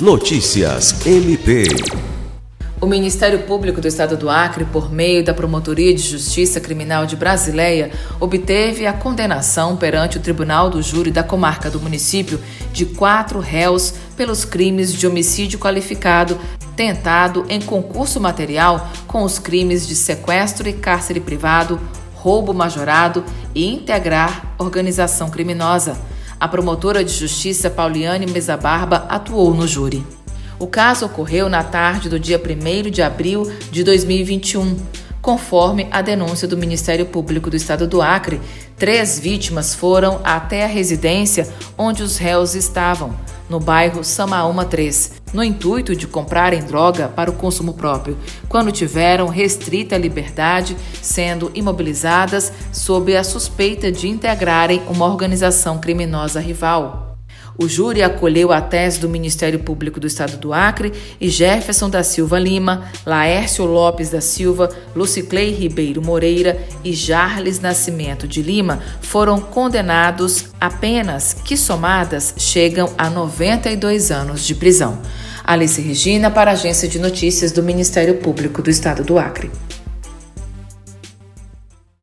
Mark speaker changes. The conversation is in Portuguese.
Speaker 1: Notícias MP.
Speaker 2: O Ministério Público do Estado do Acre, por meio da Promotoria de Justiça Criminal de Brasileia, obteve a condenação perante o Tribunal do Júri da Comarca do município de quatro réus pelos crimes de homicídio qualificado tentado em concurso material com os crimes de sequestro e cárcere privado, roubo majorado e integrar organização criminosa. A promotora de justiça Pauliane Mesa Barba atuou no júri. O caso ocorreu na tarde do dia 1 de abril de 2021. Conforme a denúncia do Ministério Público do Estado do Acre, três vítimas foram até a residência onde os réus estavam, no bairro Samaúma 3, no intuito de comprarem droga para o consumo próprio, quando tiveram restrita liberdade, sendo imobilizadas sob a suspeita de integrarem uma organização criminosa rival. O júri acolheu a tese do Ministério Público do Estado do Acre e Jefferson da Silva Lima, Laércio Lopes da Silva, Luciclei Ribeiro Moreira e Jarles Nascimento de Lima foram condenados a penas que, somadas, chegam a 92 anos de prisão. Alice Regina, para a Agência de Notícias do Ministério Público do Estado do Acre.